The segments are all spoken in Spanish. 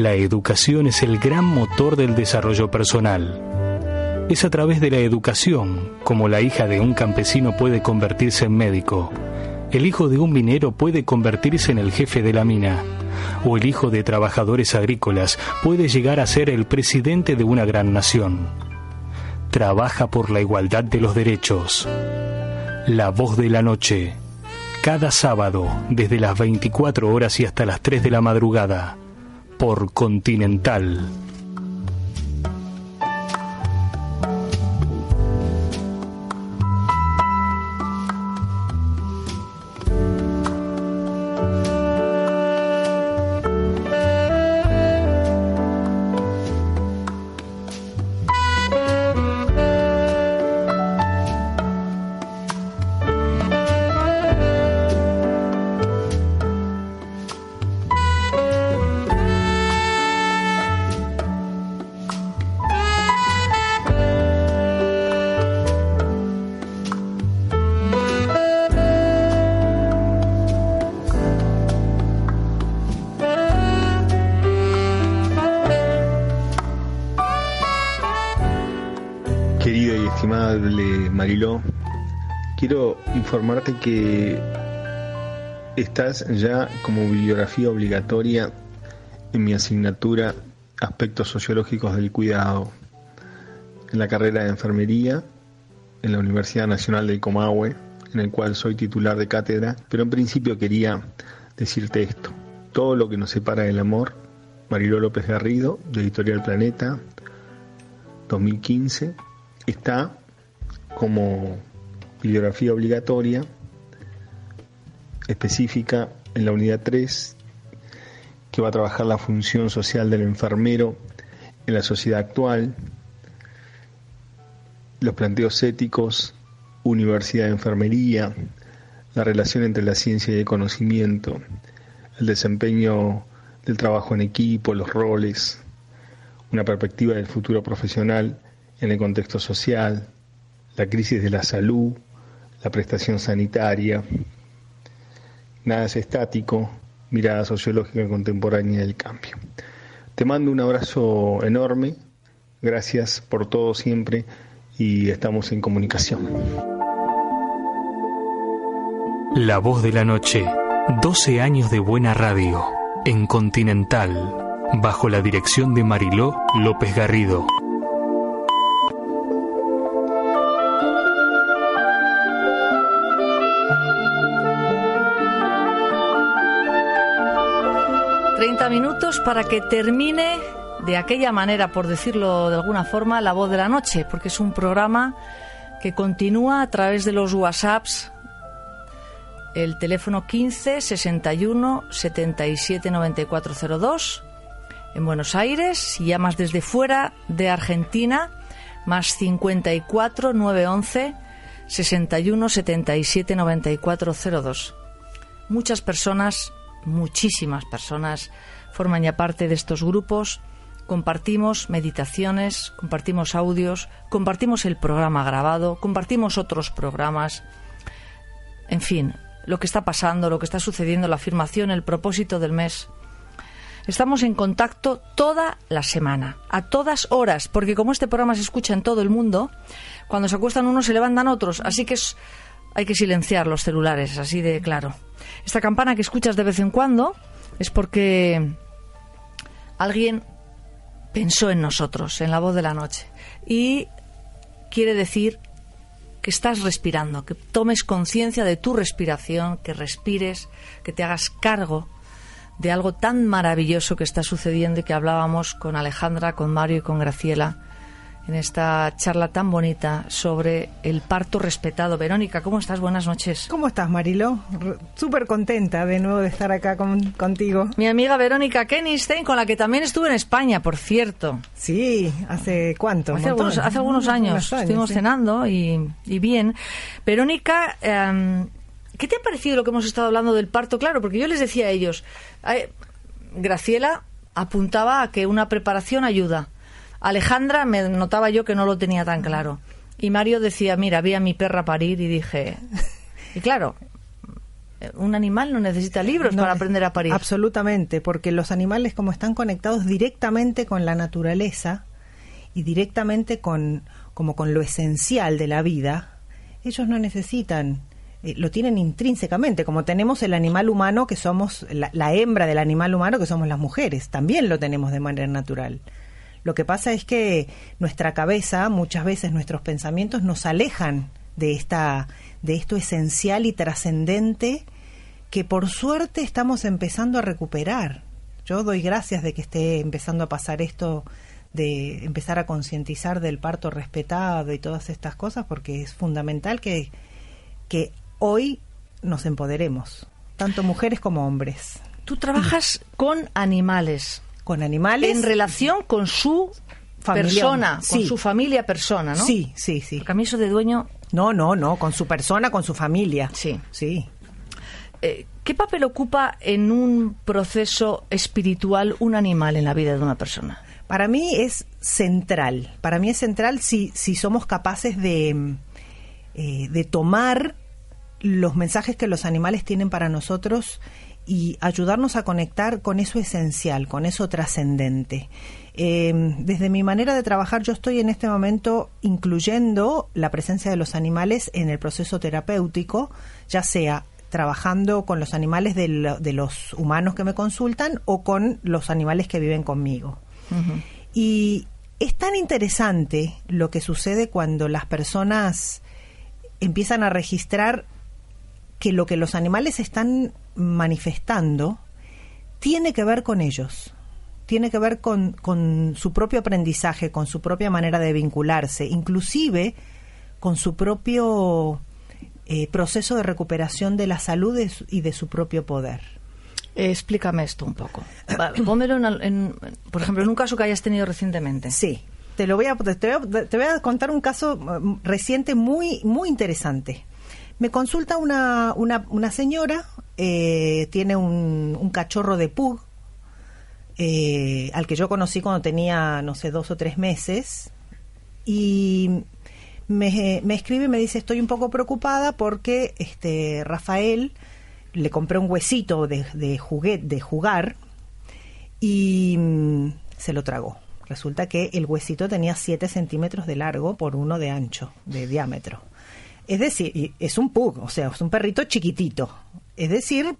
La educación es el gran motor del desarrollo personal. Es a través de la educación como la hija de un campesino puede convertirse en médico, el hijo de un minero puede convertirse en el jefe de la mina, o el hijo de trabajadores agrícolas puede llegar a ser el presidente de una gran nación. Trabaja por la igualdad de los derechos. La voz de la noche. Cada sábado, desde las 24 horas y hasta las 3 de la madrugada por Continental. Informarte que estás ya como bibliografía obligatoria en mi asignatura Aspectos Sociológicos del Cuidado, en la carrera de Enfermería en la Universidad Nacional del Comahue, en el cual soy titular de cátedra, pero en principio quería decirte esto. Todo lo que nos separa del amor, Mariló López Garrido, de Editorial Planeta, 2015, está como bibliografía obligatoria específica en la unidad 3 que va a trabajar la función social del enfermero en la sociedad actual, los planteos éticos, universidad de enfermería, la relación entre la ciencia y el conocimiento, el desempeño del trabajo en equipo, los roles, una perspectiva del futuro profesional en el contexto social, la crisis de la salud, la prestación sanitaria. Nada es estático, mirada sociológica contemporánea del cambio. Te mando un abrazo enorme, gracias por todo siempre y estamos en comunicación. La voz de la noche, 12 años de buena radio, en Continental, bajo la dirección de Mariló López Garrido. Para que termine de aquella manera, por decirlo de alguna forma, La Voz de la Noche, porque es un programa que continúa a través de los WhatsApps, el teléfono 15 61 77 9402 en Buenos Aires, si llamas desde fuera de Argentina, más 54 911 61 77 9402. Muchas personas muchísimas personas forman ya parte de estos grupos. Compartimos meditaciones, compartimos audios, compartimos el programa grabado, compartimos otros programas. En fin, lo que está pasando, lo que está sucediendo, la afirmación, el propósito del mes. Estamos en contacto toda la semana, a todas horas, porque como este programa se escucha en todo el mundo, cuando se acuestan unos se levantan otros, así que hay que silenciar los celulares, así de claro. Esta campana que escuchas de vez en cuando es porque alguien pensó en nosotros, en la voz de la noche. Y quiere decir que estás respirando, que tomes conciencia de tu respiración, que respires, que te hagas cargo de algo tan maravilloso que está sucediendo y que hablábamos con Alejandra, con Mario y con Graciela en esta charla tan bonita sobre el parto respetado. Verónica, ¿cómo estás? Buenas noches. ¿Cómo estás, Marilo? Súper contenta de nuevo de estar acá contigo. Mi amiga Verónica Kennystein, con la que también estuve en España, por cierto. Sí, ¿hace cuánto? Hace, algunos, hace algunos, años. Estuvimos cenando y, bien. Verónica, em, ¿qué te ha parecido lo que hemos estado hablando del parto? Claro, porque yo les decía a ellos, Graciela apuntaba a que una preparación ayuda Alejandra me notaba yo que no lo tenía tan claro. Y Mario decía, mira, vi a mi perra parir y dije... Y claro, un animal no necesita libros para aprender a parir. Absolutamente, porque los animales como están conectados directamente con la naturaleza y directamente con como con lo esencial de la vida, ellos no necesitan eh, lo tienen intrínsecamente, como tenemos el animal humano que somos la hembra del animal humano que somos las mujeres, también lo tenemos de manera natural. Lo que pasa es que nuestra cabeza, muchas veces nuestros pensamientos nos alejan de esta de esto esencial y trascendente que por suerte estamos empezando a recuperar. Yo doy gracias de que esté empezando a pasar esto de empezar a concientizar del parto respetado y todas estas cosas porque es fundamental que que hoy nos empoderemos, tanto mujeres como hombres. Tú trabajas con animales con animales. En relación con su persona, con su familia persona, ¿no? Sí, sí, sí. Porque de dueño... No, no, no, con su persona, con su familia. Sí. Sí. Eh, ¿Qué papel ocupa en un proceso espiritual un animal en la vida de una persona? Para mí es central. Para mí es central si, si somos capaces de, eh, de tomar los mensajes que los animales tienen para nosotros y ayudarnos a conectar con eso esencial, con eso trascendente. Em, desde mi manera de trabajar, yo estoy en este momento incluyendo la presencia de los animales en el proceso terapéutico, ya sea trabajando con los animales de, los humanos que me consultan o con los animales que viven conmigo. Y es tan interesante lo que sucede cuando las personas empiezan a registrar que lo que los animales están manifestando tiene que ver con ellos, tiene que ver con, con, su propio aprendizaje, con su propia manera de vincularse, inclusive con su propio eh, proceso de recuperación de la salud y de su propio poder. explícame esto un poco. Pónmelo, en, por ejemplo, en un caso que hayas tenido recientemente. Sí, te lo voy a, te voy a, te voy a contar un caso mm, reciente muy, muy interesante. Me consulta una, una, una señora, eh, tiene un, cachorro de pug, eh, al que yo conocí cuando tenía, no sé, dos o tres meses, y me, me, escribe y me dice, estoy un poco preocupada porque este Rafael le compré un huesito de, de juguete, de jugar, y mm, se lo tragó. Resulta que el huesito tenía 7 centímetros de largo por uno de ancho, de diámetro. Es decir, es un pug, o sea, es un perrito chiquitito. Es decir,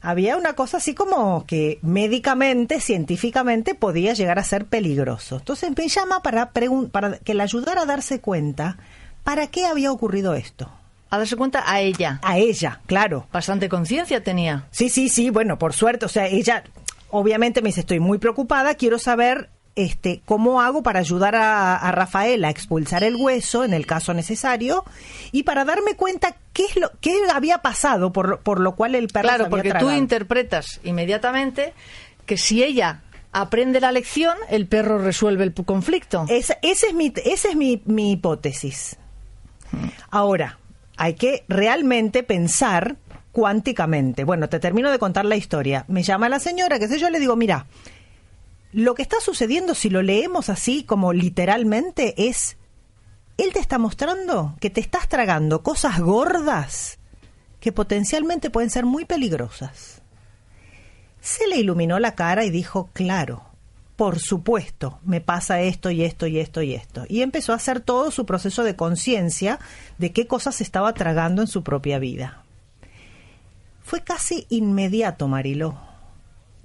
había una cosa así como que médicamente, científicamente, podía llegar a ser peligroso. Entonces me llama para, para que le ayudara a darse cuenta para qué había ocurrido esto. A darse cuenta a ella. A ella, claro. Bastante conciencia tenía. Sí, sí, sí, bueno, por suerte, o sea, ella obviamente me dice, estoy muy preocupada, quiero saber este, ¿cómo hago para ayudar a, Rafael a expulsar el hueso en el caso necesario? Y para darme cuenta qué es lo qué había pasado por, por lo cual el perro Claro, porque tú interpretas inmediatamente que si ella aprende la lección, el perro resuelve el conflicto. esa es mi, esa es mi, mi hipótesis. Ahora, hay que realmente pensar cuánticamente. Bueno, te termino de contar la historia. Me llama la señora, qué sé yo, le digo, mira, lo que está sucediendo, si lo leemos así como literalmente, es, Él te está mostrando que te estás tragando cosas gordas que potencialmente pueden ser muy peligrosas. Se le iluminó la cara y dijo, claro, por supuesto, me pasa esto y esto y esto y esto. Y empezó a hacer todo su proceso de conciencia de qué cosas estaba tragando en su propia vida. Fue casi inmediato, Marilo.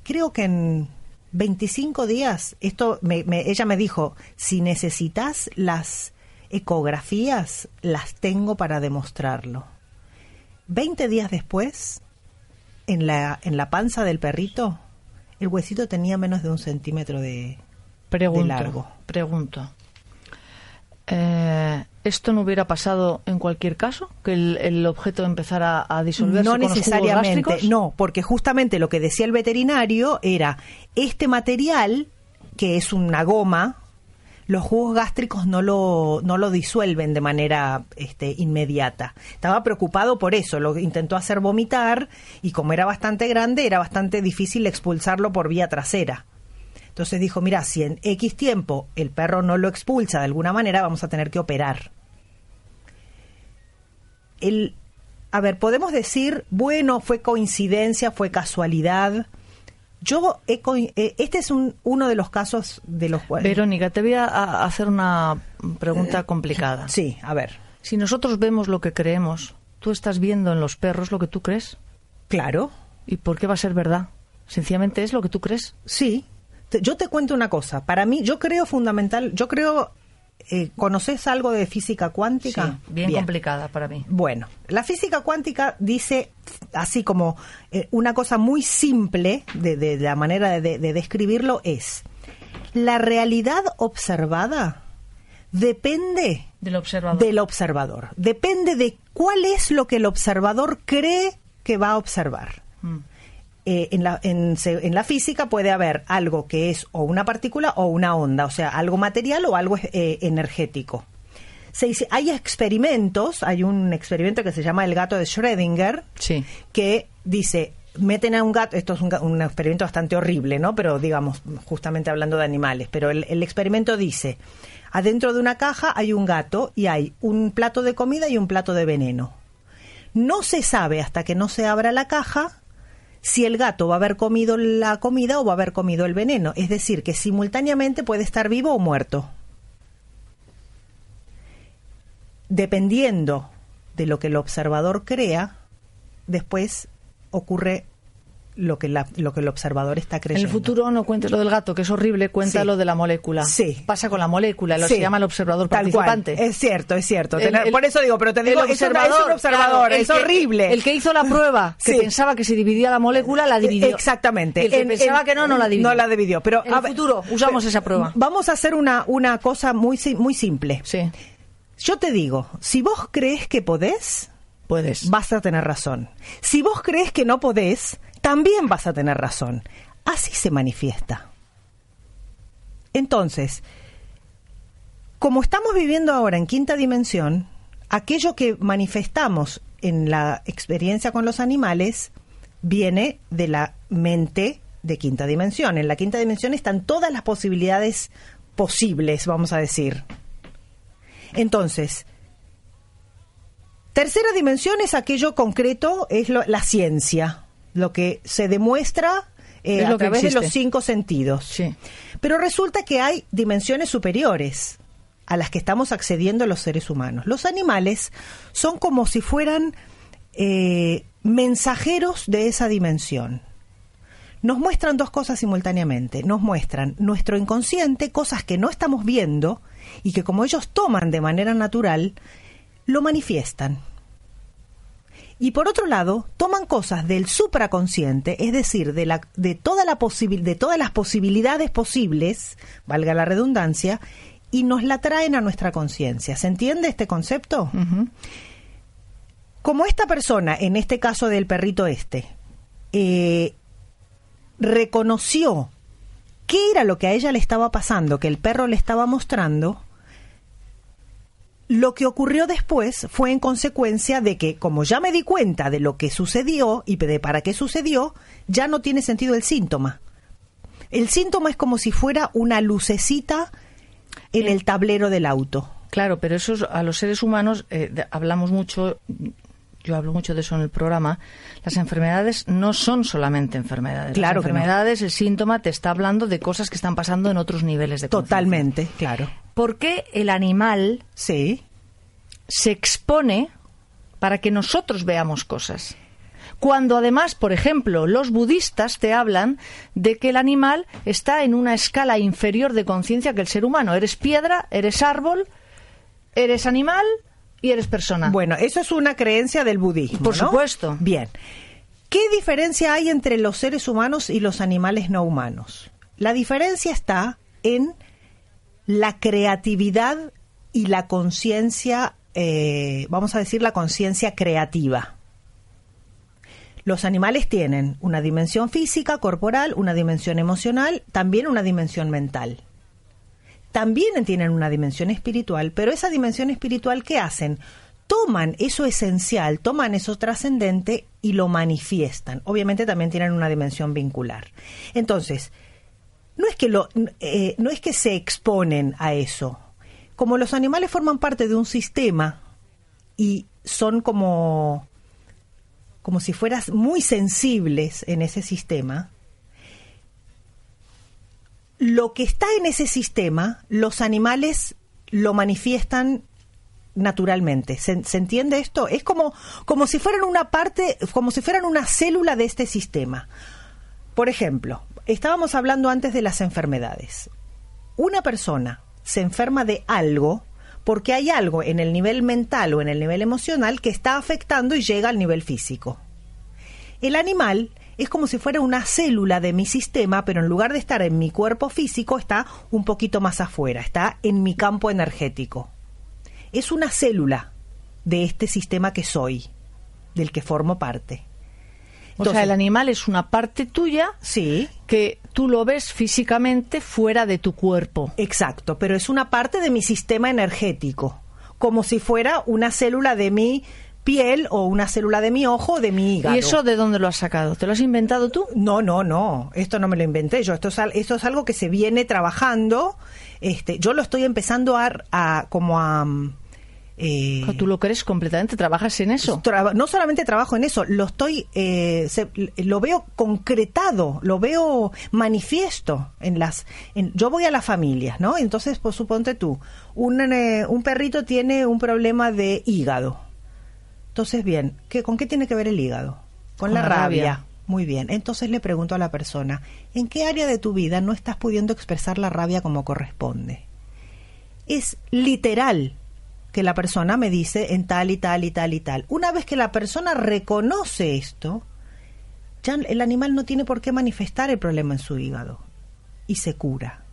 Creo que en 25 días, esto ella me dijo, si necesitas las ecografías, las tengo para demostrarlo. 20 días después, en la, en la panza del perrito, el huesito tenía menos de un centímetro de, pregunto, de largo. Pregunto. Eh, ¿Esto no hubiera pasado en cualquier caso? ¿Que el, el objeto empezara a disolverse No con los jugos necesariamente, gástricos? no, porque justamente lo que decía el veterinario era, este material, que es una goma, los jugos gástricos no lo, no lo disuelven de manera este, inmediata. Estaba preocupado por eso, lo intentó hacer vomitar y como era bastante grande, era bastante difícil expulsarlo por vía trasera. Entonces dijo, mira, si en X tiempo el perro no lo expulsa de alguna manera, vamos a tener que operar. El, a ver, podemos decir, bueno, fue coincidencia, fue casualidad. Yo, he eh, este es un, uno de los casos de los cuales... Verónica, te voy a- hacer una pregunta complicada. Eh, Sí, a ver, Si nosotros vemos lo que creemos, ¿tú estás viendo en los perros lo que tú crees? claro, ¿Y por qué va a ser verdad? Sencillamente es lo que tú crees. sí. Te- yo te cuento una cosa, para mí, yo creo fundamental, yo creo, eh, ¿conoces algo de física cuántica? Sí, bien, complicada para mí. Bueno, la física cuántica dice, así como eh, una cosa muy simple de, de- de la manera de, de describirlo es, la realidad observada depende Del observador. del observador, depende de cuál es lo que el observador cree que va a observar. Eh, en, la, en, se- en la física puede haber algo que es o una partícula o una onda, o sea, algo material o algo eh, energético. Se dice, hay experimentos, hay un experimento que se llama el gato de Schrödinger, Sí. que dice, meten a un gato, esto es un, un experimento bastante horrible, ¿no? Pero digamos, justamente hablando de animales, pero el, el experimento dice, adentro de una caja hay un gato y hay un plato de comida y un plato de veneno. No se sabe hasta que no se abra la caja si el gato va a haber comido la comida o va a haber comido el veneno. Es decir, que simultáneamente puede estar vivo o muerto. Dependiendo de lo que el observador crea, después ocurre lo que, la- lo que el observador está En creyendo. el futuro no cuentes lo del gato, que es horrible, cuenta Sí. lo de la molécula. Sí. Pasa con la molécula, lo Sí, se llama el observador tal cual. participante. Es cierto, es cierto. El- Tener- el- por eso digo, pero te digo, el no es un observador, claro, es que- horrible. El que hizo la prueba, que pensaba que se dividía la molécula, la dividió. Exactamente. El que En- pensaba en- que no, no la dividió. No la dividió. Pero En a el futuro usamos pero- esa prueba. Vamos a hacer una, una cosa muy, si- muy simple. Sí, Yo te digo, si vos crees que podés, puedes. vas a tener razón. Si vos crees que no podés, también vas a tener razón. Así se manifiesta. Entonces, como estamos viviendo ahora en quinta dimensión, aquello que manifestamos en la experiencia con los animales viene de la mente de quinta dimensión. En la quinta dimensión están todas las posibilidades posibles, vamos a decir. Entonces, tercera dimensión es aquello concreto, es lo- la ciencia, lo que se demuestra eh, a lo través de los cinco sentidos. Sí. Pero resulta que hay dimensiones superiores a las que estamos accediendo los seres humanos. Los animales son como si fueran eh, mensajeros de esa dimensión. Nos muestran dos cosas simultáneamente. Nos muestran nuestro inconsciente, cosas que no estamos viendo y que como ellos toman de manera natural, lo manifiestan. Y por otro lado, toman cosas del supraconsciente, es decir, de, la, de, toda la posibil- de todas las posibilidades posibles, valga la redundancia, y nos la traen a nuestra conciencia. ¿Se entiende este concepto? Como esta persona, en este caso del perrito este, eh, reconoció qué era lo que a ella le estaba pasando, que el perro le estaba mostrando, lo que ocurrió después fue en consecuencia de que, como ya me di cuenta de lo que sucedió y de para qué sucedió, ya no tiene sentido el síntoma. El síntoma es como si fuera una lucecita en Eh. el tablero del auto. Claro, pero eso es- a los seres humanos eh, hablamos mucho, yo hablo mucho de eso en el programa. Las enfermedades no son solamente enfermedades. Claro Las que no. enfermedades, el síntoma te está hablando de cosas que están pasando en otros niveles de. Totalmente, claro. ¿Por qué el animal Sí. se expone para que nosotros veamos cosas? Cuando además, por ejemplo, los budistas te hablan de que el animal está en una escala inferior de conciencia que el ser humano. Eres piedra, eres árbol, eres animal y eres persona. Bueno, eso es una creencia del budismo. Por ¿no? supuesto. Bien. ¿Qué diferencia hay entre los seres humanos y los animales no humanos? La diferencia está en la creatividad y la conciencia, eh, vamos a decir la conciencia creativa. Los animales tienen una dimensión física, corporal, una dimensión emocional, también una dimensión mental. También tienen una dimensión espiritual, pero esa dimensión espiritual, ¿qué hacen? Toman eso esencial, toman eso trascendente y lo manifiestan. Obviamente también tienen una dimensión vincular. Entonces, no es que, lo, eh, no es que se exponen a eso. Como los animales forman parte de un sistema y son como como si fueras muy sensibles en ese sistema, lo que está en ese sistema, los animales lo manifiestan naturalmente. ¿Se, entiende esto? Es como, como si fueran una parte, como si fueran una célula de este sistema. Por ejemplo, estábamos hablando antes de las enfermedades. Una persona se enferma de algo porque hay algo en el nivel mental o en el nivel emocional que está afectando y llega al nivel físico. El animal es como si fuera una célula de mi sistema, pero en lugar de estar en mi cuerpo físico, está un poquito más afuera, está en mi campo energético. Es una célula de este sistema que soy, del que formo parte. o sea, el animal es una parte tuya sí. que tú lo ves físicamente fuera de tu cuerpo. Exacto, pero es una parte de mi sistema energético, como si fuera una célula de mi piel o una célula de mi ojo o de mi hígado. ¿Y eso de dónde lo has sacado? ¿Te lo has inventado tú? No, no, no. Esto no me lo inventé yo. Esto es, esto es algo que se viene trabajando. Este, yo lo estoy empezando a, como a eh, ¿Tú lo crees completamente? ¿Trabajas en eso? no solamente trabajo en eso, lo estoy, eh, lo veo concretado, lo veo manifiesto en las. yo voy a las familias, ¿no? Entonces, pues suponte tú, un, eh, un perrito tiene un problema de hígado. Entonces, bien, ¿qué, ¿con qué tiene que ver el hígado? Con, la, rabia. Muy bien. Entonces le pregunto a la persona, ¿en qué área de tu vida no estás pudiendo expresar la rabia como corresponde? Es literal que la persona me dice en tal y tal y tal y tal. Una vez que la persona reconoce esto, ya el animal no tiene por qué manifestar el problema en su hígado y se cura.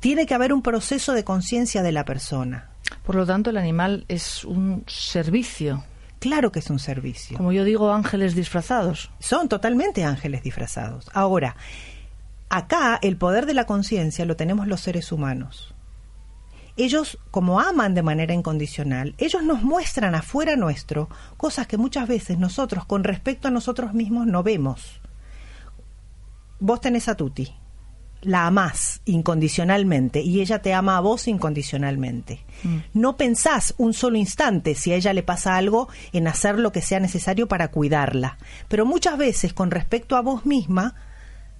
Tiene que haber un proceso de conciencia de la persona. Por lo tanto, el animal es un servicio. Claro que es un servicio. Como yo digo, ángeles disfrazados. Son totalmente ángeles disfrazados. Ahora, acá el poder de la conciencia lo tenemos los seres humanos ellos, como aman de manera incondicional, ellos nos muestran afuera nuestro cosas que muchas veces nosotros, con respecto a nosotros mismos, no vemos. Vos tenés a Tuti, la amás incondicionalmente y ella te ama a vos incondicionalmente. Mm. No pensás un solo instante si a ella le pasa algo en hacer lo que sea necesario para cuidarla. Pero muchas veces con respecto a vos misma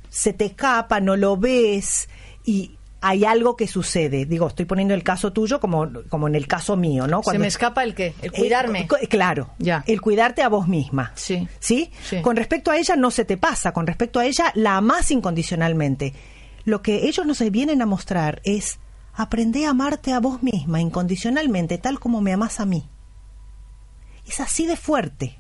se te escapa, no lo ves y hay algo que sucede. Digo, estoy poniendo el caso tuyo como, como en el caso mío, ¿no? Cuando, ¿Se me escapa el qué? El cuidarme. claro. Ya. El cuidarte a vos misma. Sí. sí. Con respecto a ella no se te pasa. Con respecto a ella la amás incondicionalmente. Lo que ellos nos vienen a mostrar es aprender a amarte a vos misma incondicionalmente, tal como me amás a mí. Es así de fuerte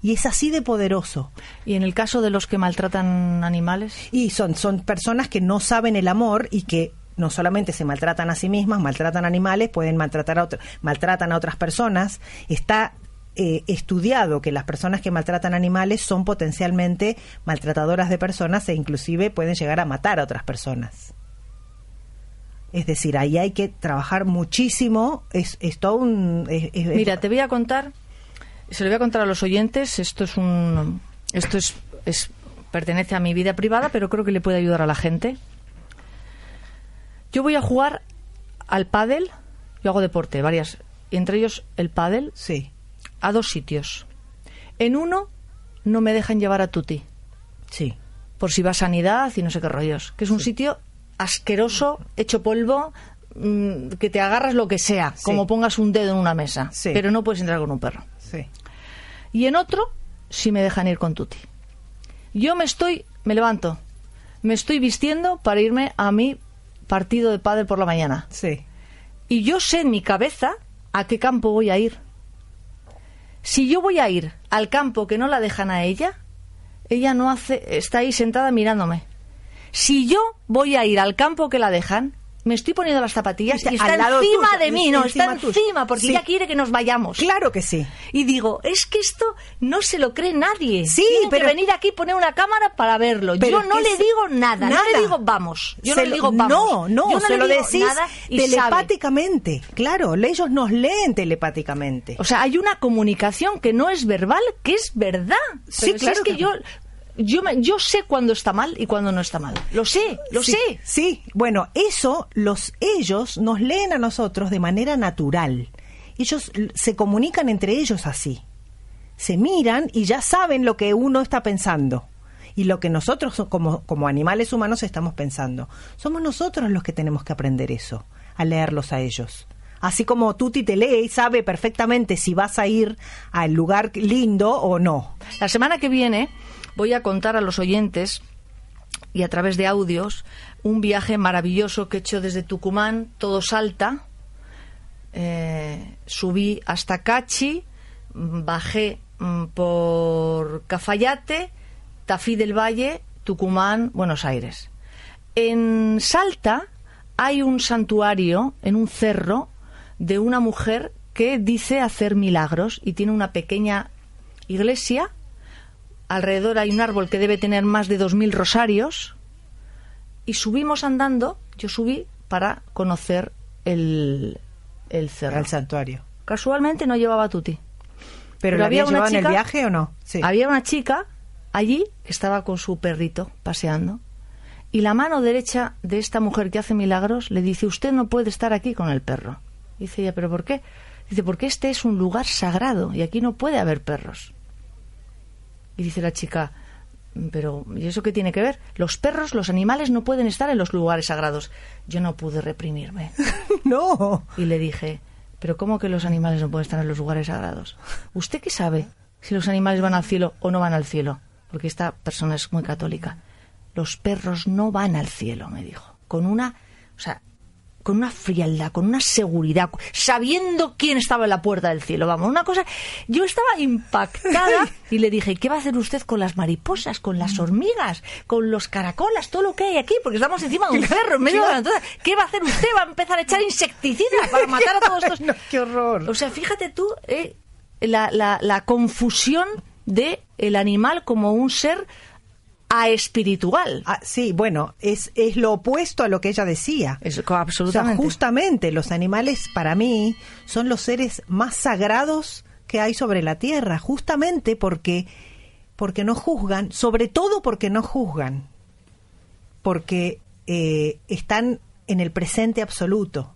y es así de poderoso. ¿Y en el caso de los que maltratan animales? Y son, son personas que no saben el amor y que no solamente se maltratan a sí mismas, maltratan animales, pueden maltratar a maltratan a otras personas. Está eh, estudiado que las personas que maltratan animales son potencialmente maltratadoras de personas e inclusive pueden llegar a matar a otras personas. Es decir, ahí hay que trabajar muchísimo. Es, todo un. Mira, te voy a contar se lo voy a contar a los oyentes. Esto es un. Esto es, es pertenece a mi vida privada, pero creo que le puede ayudar a la gente. Yo voy a jugar al pádel. Yo hago deporte, varias. Entre ellos el pádel. Sí. A dos sitios. En uno no me dejan llevar a Tuti. Sí. Por si va a sanidad y no sé qué rollos. Que es un sitio asqueroso, hecho polvo, mm, que te agarras lo que sea, como pongas un dedo en una mesa. Pero no puedes entrar con un perro. Y en otro, si me dejan ir con Tuti. Yo me estoy, me levanto, me estoy vistiendo para irme a mi partido de padre por la mañana. Sí. Y yo sé en mi cabeza a qué campo voy a ir. Si yo voy a ir al campo que no la dejan a ella, ella no hace, está ahí sentada mirándome. Si yo voy a ir al campo que la dejan, me estoy poniendo las zapatillas y está encima de mí, no, está encima porque ella quiere que nos vayamos. Claro que sí. Y digo, es que esto no se lo cree nadie. Sí, Tienen pero que venir aquí poner una cámara para verlo. yo no le digo nada, no le digo vamos. Yo no le digo vamos. No, no, no se lo decís telepáticamente. Claro, ellos nos leen telepáticamente. O sea, hay una comunicación que no es verbal, que es verdad. sí, claro es que, yo yo, yo sé cuándo está mal y cuándo no está mal. Lo sé, lo sé. Sí, bueno, eso los ellos nos leen a nosotros de manera natural. Ellos se comunican entre ellos así. Se miran y ya saben lo que uno está pensando y lo que nosotros como, como animales humanos estamos pensando. Somos nosotros los que tenemos que aprender eso, a leerlos a ellos. Así como Tuti te lee y sabe perfectamente si vas a ir al lugar lindo o no. La semana que viene voy a contar a los oyentes y a través de audios un viaje maravilloso que he hecho desde Tucumán, todo Salta. Eh, subí hasta Cachi, bajé mm, por Cafayate, Tafí del Valle, Tucumán, Buenos Aires. En Salta hay un santuario en un cerro de una mujer que dice hacer milagros y tiene una pequeña iglesia alrededor hay un árbol que debe tener más de 2.000 rosarios y subimos andando, yo subí para conocer el, el cerro. El santuario. Casualmente no llevaba tuti. ¿Pero, había una chica, en el viaje o no? Había una chica allí que estaba con su perrito paseando y la mano derecha de esta mujer que hace milagros le dice, usted no puede estar aquí con el perro. Dice ella, ¿pero por qué? Dice, porque este es un lugar sagrado y aquí no puede haber perros. Y dice la chica, pero ¿y eso qué tiene que ver? Los perros, los animales no pueden estar en los lugares sagrados. Yo no pude reprimirme. no. Y le dije, pero ¿cómo que los animales no pueden estar en los lugares sagrados? ¿Usted qué sabe si los animales van al cielo o no van al cielo? Porque esta persona es muy católica. Los perros no van al cielo, me dijo. Con una, o sea, con una frialdad, con una seguridad, sabiendo quién estaba en la puerta del cielo. Vamos, una cosa. Yo estaba impactada y le dije, ¿qué va a hacer usted con las mariposas, con las hormigas, con los caracolas, todo lo que hay aquí? Porque estamos encima de un cerro en medio de la ¿Qué va a hacer usted? ¿Va a empezar a echar insecticidas para matar a todos estos? ¡Qué horror! O sea, fíjate tú eh, la, la, la confusión de el animal como un ser a espiritual. Ah, sí, bueno, es, es lo opuesto a lo que ella decía. Es, absolutamente. justamente los animales para mí son los seres más sagrados que hay sobre la tierra, justamente porque, porque no juzgan, sobre todo porque no juzgan, porque eh, están en el presente absoluto,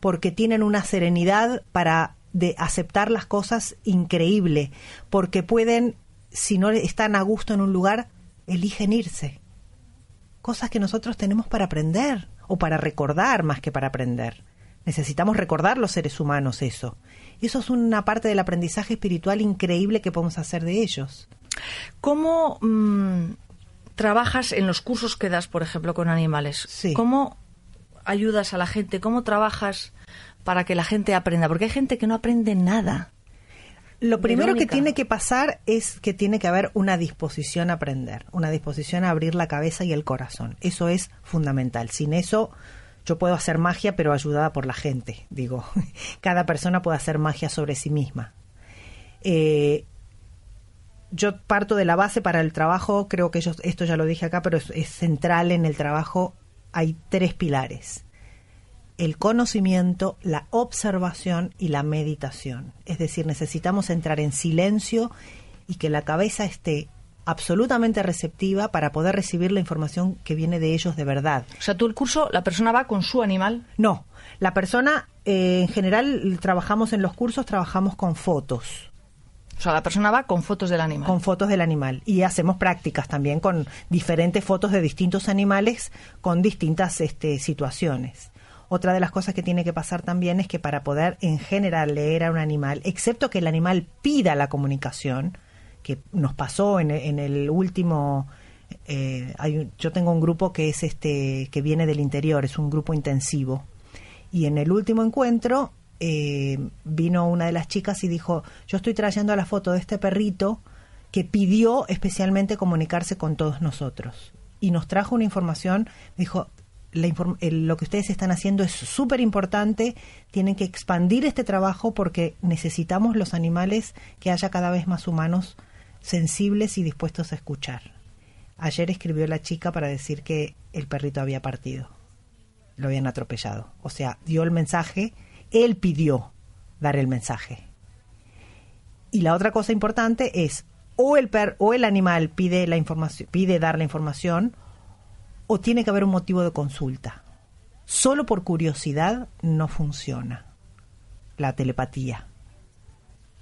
porque tienen una serenidad para de aceptar las cosas increíble, porque pueden, si no están a gusto en un lugar, eligen irse. Cosas que nosotros tenemos para aprender o para recordar más que para aprender. Necesitamos recordar los seres humanos eso. Y eso es una parte del aprendizaje espiritual increíble que podemos hacer de ellos. ¿Cómo mm, trabajas en los cursos que das, por ejemplo, con animales? ¿Cómo ayudas a la gente? ¿Cómo trabajas para que la gente aprenda? Porque hay gente que no aprende nada. Lo primero que tiene que pasar es que tiene que haber una disposición a aprender, una disposición a abrir la cabeza y el corazón. Eso es fundamental. Sin eso, yo puedo hacer magia, pero ayudada por la gente. Digo, cada persona puede hacer magia sobre sí misma. Eh, yo parto de la base para el trabajo, creo que esto ya lo dije acá, pero es central en el trabajo. Hay tres pilares el conocimiento, la observación y la meditación. Es decir, necesitamos entrar en silencio y que la cabeza esté absolutamente receptiva para poder recibir la información que viene de ellos de verdad. O sea, tú el curso, la persona va con su animal. No, la persona, eh, en general, trabajamos en los cursos, trabajamos con fotos. O sea, la persona va con fotos del animal. Con fotos del animal. Y hacemos prácticas también con diferentes fotos de distintos animales con distintas este, situaciones. Otra de las cosas que tiene que pasar también es que para poder en general leer a un animal, excepto que el animal pida la comunicación, que nos pasó en, el último eh, yo tengo un grupo que es este que viene del interior es un grupo intensivo y en el último encuentro eh, vino una de las chicas y dijo, yo estoy trayendo la foto de este perrito que pidió especialmente comunicarse con todos nosotros. Y nos trajo una información, dijo, lo que ustedes están haciendo es súper importante, tienen que expandir este trabajo porque necesitamos los animales que haya cada vez más humanos sensibles y dispuestos a escuchar. Ayer escribió la chica para decir que el perrito había partido, lo habían atropellado. O sea, dio el mensaje, él pidió dar el mensaje. Y la otra cosa importante es o el per, o el animal pide la información, pide dar la información o tiene que haber un motivo de consulta. Solo por curiosidad no funciona la telepatía.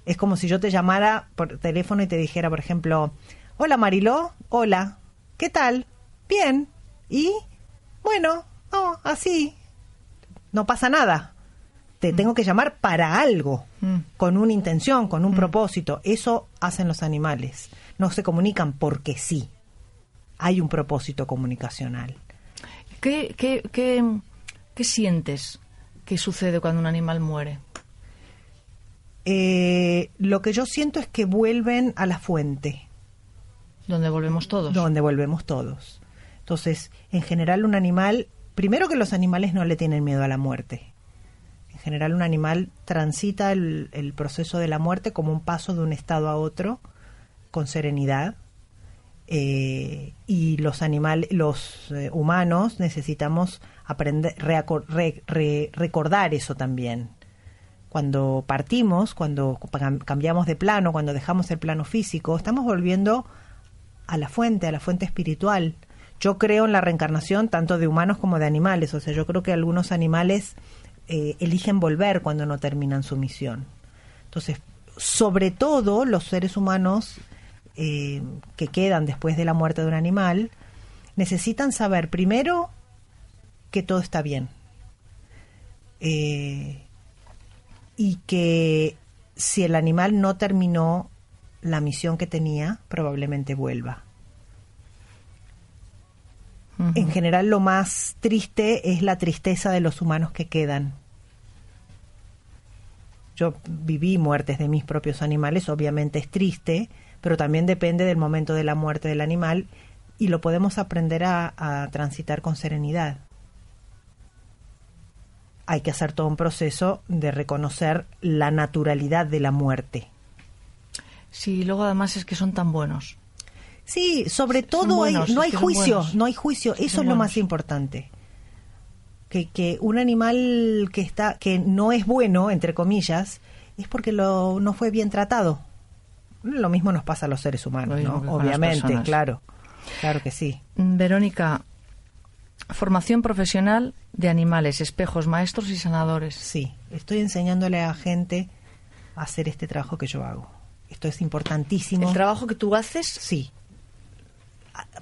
Es como si yo te llamara por teléfono y te dijera, por ejemplo, hola Mariló, hola, ¿qué tal? Bien. ¿Y? Bueno, no, así. No pasa nada. Te mm. tengo que llamar para algo, mm. con una intención, con un mm. propósito. Eso hacen los animales. No se comunican porque sí hay un propósito comunicacional. ¿Qué, qué, qué, sientes que sucede cuando un animal muere? Eh, lo que yo siento es que vuelven a la fuente. Donde volvemos todos. Donde volvemos todos. Entonces, en general un animal, primero que los animales no le tienen miedo a la muerte. En general un animal transita el, el proceso de la muerte como un paso de un estado a otro con serenidad, eh, y los animales, los eh, humanos necesitamos aprender, recordar eso también. Cuando partimos, cuando cambiamos de plano, cuando dejamos el plano físico, estamos volviendo a la fuente, a la fuente espiritual. Yo creo en la reencarnación tanto de humanos como de animales, o sea, yo creo que algunos animales eh, eligen volver cuando no terminan su misión. Entonces, sobre todo los seres humanos eh, que quedan después de la muerte de un animal necesitan saber primero que todo está bien eh, y que si el animal no terminó la misión que tenía, probablemente vuelva. En general lo más triste es la tristeza de los humanos que quedan. Yo viví muertes de mis propios animales, obviamente es triste, pero también depende del momento de la muerte del animal y lo podemos aprender a, transitar con serenidad. Hay que hacer todo un proceso de reconocer la naturalidad de la muerte. Sí, luego además es que son tan buenos. Sí, sobre todo no hay juicio, no hay juicio, eso es lo más importante. Que, que, un animal que está que no es bueno entre comillas es porque lo, no fue bien tratado lo mismo nos pasa a los seres humanos, ¿no? Obviamente, claro. Claro que sí. Mm, Verónica, formación profesional de animales, espejos, maestros y sanadores. Sí, estoy enseñándole a gente a hacer este trabajo que yo hago. Esto es importantísimo. ¿El trabajo que tú haces? Sí,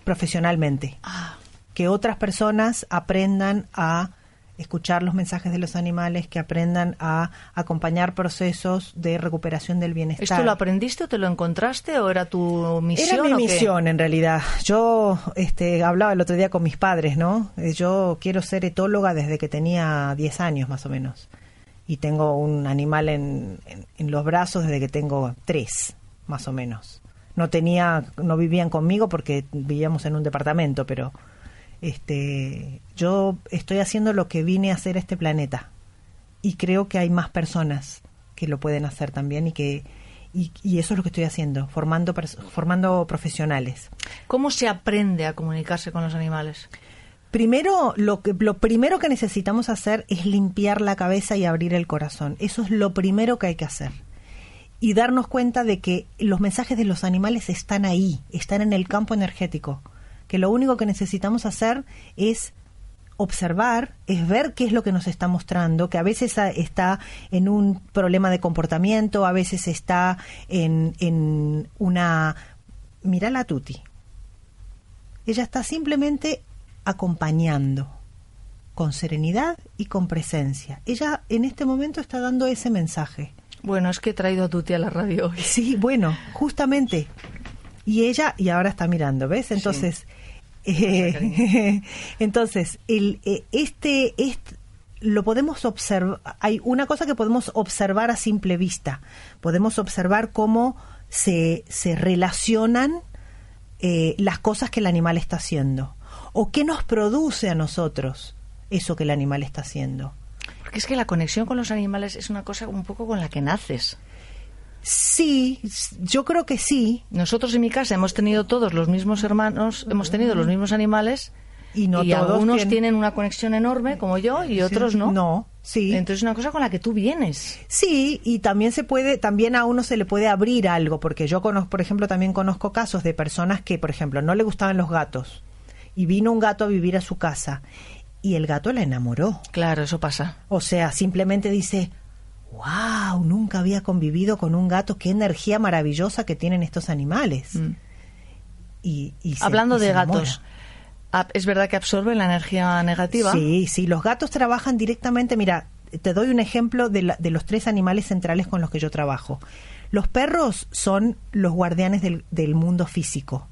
profesionalmente. Ah. Que otras personas aprendan a escuchar los mensajes de los animales, que aprendan a acompañar procesos de recuperación del bienestar. ¿Esto lo aprendiste o te lo encontraste o era tu misión? Era mi misión en realidad. Yo este, hablaba el otro día con mis padres, ¿no? Eh, yo quiero ser etóloga desde que tenía 10 años más o menos. Y tengo un animal en, en, los brazos desde que tengo 3, más o menos. No tenía, no vivían conmigo porque vivíamos en un departamento, pero este, yo estoy haciendo lo que vine a hacer a este planeta y creo que hay más personas que lo pueden hacer también y que y, eso es lo que estoy haciendo, formando formando profesionales. ¿Cómo se aprende a comunicarse con los animales? Primero, lo, que, lo primero que necesitamos hacer es limpiar la cabeza y abrir el corazón. Eso es lo primero que hay que hacer. Y darnos cuenta de que los mensajes de los animales están ahí, están en el campo energético que lo único que necesitamos hacer es observar, es ver qué es lo que nos está mostrando, que a veces está en un problema de comportamiento, a veces está en, en una... Mira la Tuti. Ella está simplemente acompañando con serenidad y con presencia. Ella en este momento está dando ese mensaje. Bueno, es que he traído a Tuti a la radio hoy. Sí, bueno, justamente. Y ella, y ahora está mirando, ¿ves? Entonces, eh, entonces, el, eh, este, lo podemos observar, hay una cosa que podemos observar a simple vista, podemos observar cómo se, se relacionan eh, las cosas que el animal está haciendo o qué nos produce a nosotros eso que el animal está haciendo. Porque es que la conexión con los animales es una cosa un poco con la que naces. Sí, yo creo que sí. Nosotros en mi casa hemos tenido todos los mismos hermanos, hemos tenido los mismos animales y, no algunos tienen... una conexión enorme como yo y otros no. No, sí. Entonces es una cosa con la que tú vienes. Sí, y también se puede, también a uno se le puede abrir algo, porque yo conozco, por ejemplo, también conozco casos de personas que, por ejemplo, no le gustaban los gatos y vino un gato a vivir a su casa y el gato la enamoró. Claro, eso pasa. O sea, simplemente dice, wow, nunca había convivido con un gato, qué energía maravillosa que tienen estos animales. Mm. Y, Hablando de gatos, ¿es verdad que absorben la energía negativa? Sí, sí, los gatos trabajan directamente, mira, te doy un ejemplo de, los tres animales centrales con los que yo trabajo. Los perros son los guardianes del, del mundo físico.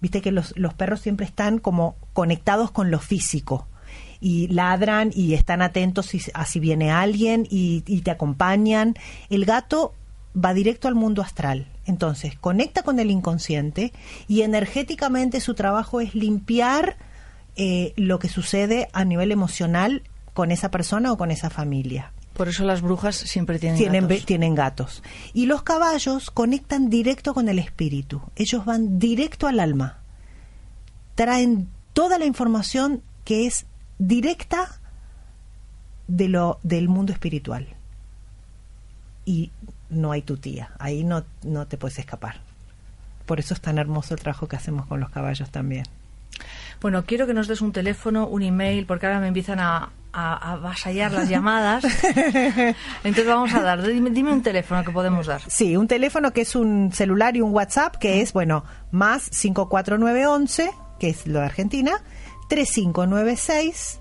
Viste que los, los perros siempre están como conectados con lo físico y ladran y están atentos a si viene alguien y, te acompañan. El gato va directo al mundo astral. Entonces, conecta con el inconsciente y energéticamente su trabajo es limpiar eh, lo que sucede a nivel emocional con esa persona o con esa familia. Por eso las brujas siempre tienen, tienen gatos. Tienen gatos. Y los caballos conectan directo con el espíritu. Ellos van directo al alma. Traen toda la información que es directa de lo, del mundo espiritual. Y no hay tu tía, ahí no, no te puedes escapar. Por eso es tan hermoso el trabajo que hacemos con los caballos también. Bueno, quiero que nos des un teléfono, un email, porque ahora me empiezan a, a, avasallar las llamadas. Entonces vamos a dar, dime, dime, un teléfono que podemos dar. Sí, un teléfono que es un celular y un WhatsApp, que es, bueno, más 54911, que es lo de Argentina, 3596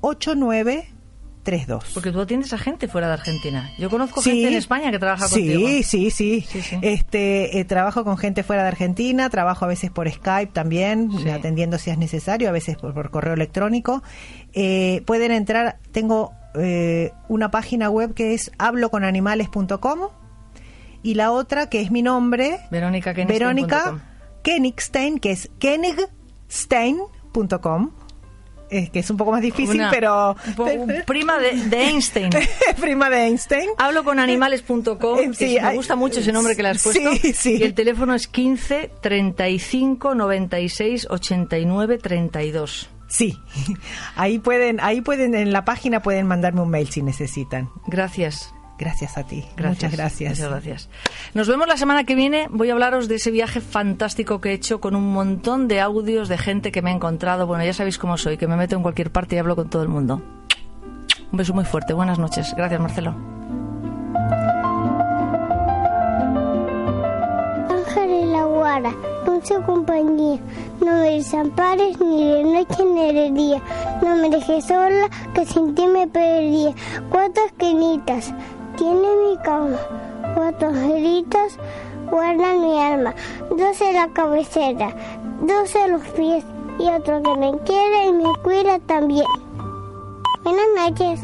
8932. Porque tú atiendes a gente fuera de Argentina. Yo conozco gente en España que trabaja contigo. Sí, sí, sí. Este, eh, trabajo con gente fuera de Argentina, trabajo a veces por Skype también, atendiendo si es necesario, a veces por, correo electrónico. Eh, pueden entrar, tengo eh, una página web que es habloconanimales.com y la otra que es mi nombre, Verónica Verónica Kenigstein, que es Kenig stein.com es que es un poco más difícil, pero... prima de, Einstein. prima de Einstein. Hablo con animales.com. Sí, me gusta mucho ese nombre que le has puesto. Sí, sí. Y el teléfono es 15 35 96 89 32. Sí, ahí pueden, ahí pueden, en la página pueden mandarme un mail si necesitan. Gracias. Gracias a ti. Muchas gracias. Muchas gracias. Nos vemos la semana que viene. Voy a hablaros de ese viaje fantástico que he hecho con un montón de audios de gente que me ha encontrado. Bueno, ya sabéis cómo soy, que me meto en cualquier parte y hablo con todo el mundo. Un beso muy fuerte. Buenas noches. Gracias, Marcelo. Ángel y la guara, dulce compañía. No me desampares ni de noche ni de día. No me dejes sola, que sin ti me perdía. Cuatro esquinitas tiene mi cama, cuatro angelitos guardan mi alma, doce la cabecera, doce los pies y otro que me quiere y me cuida también. Buenas noches.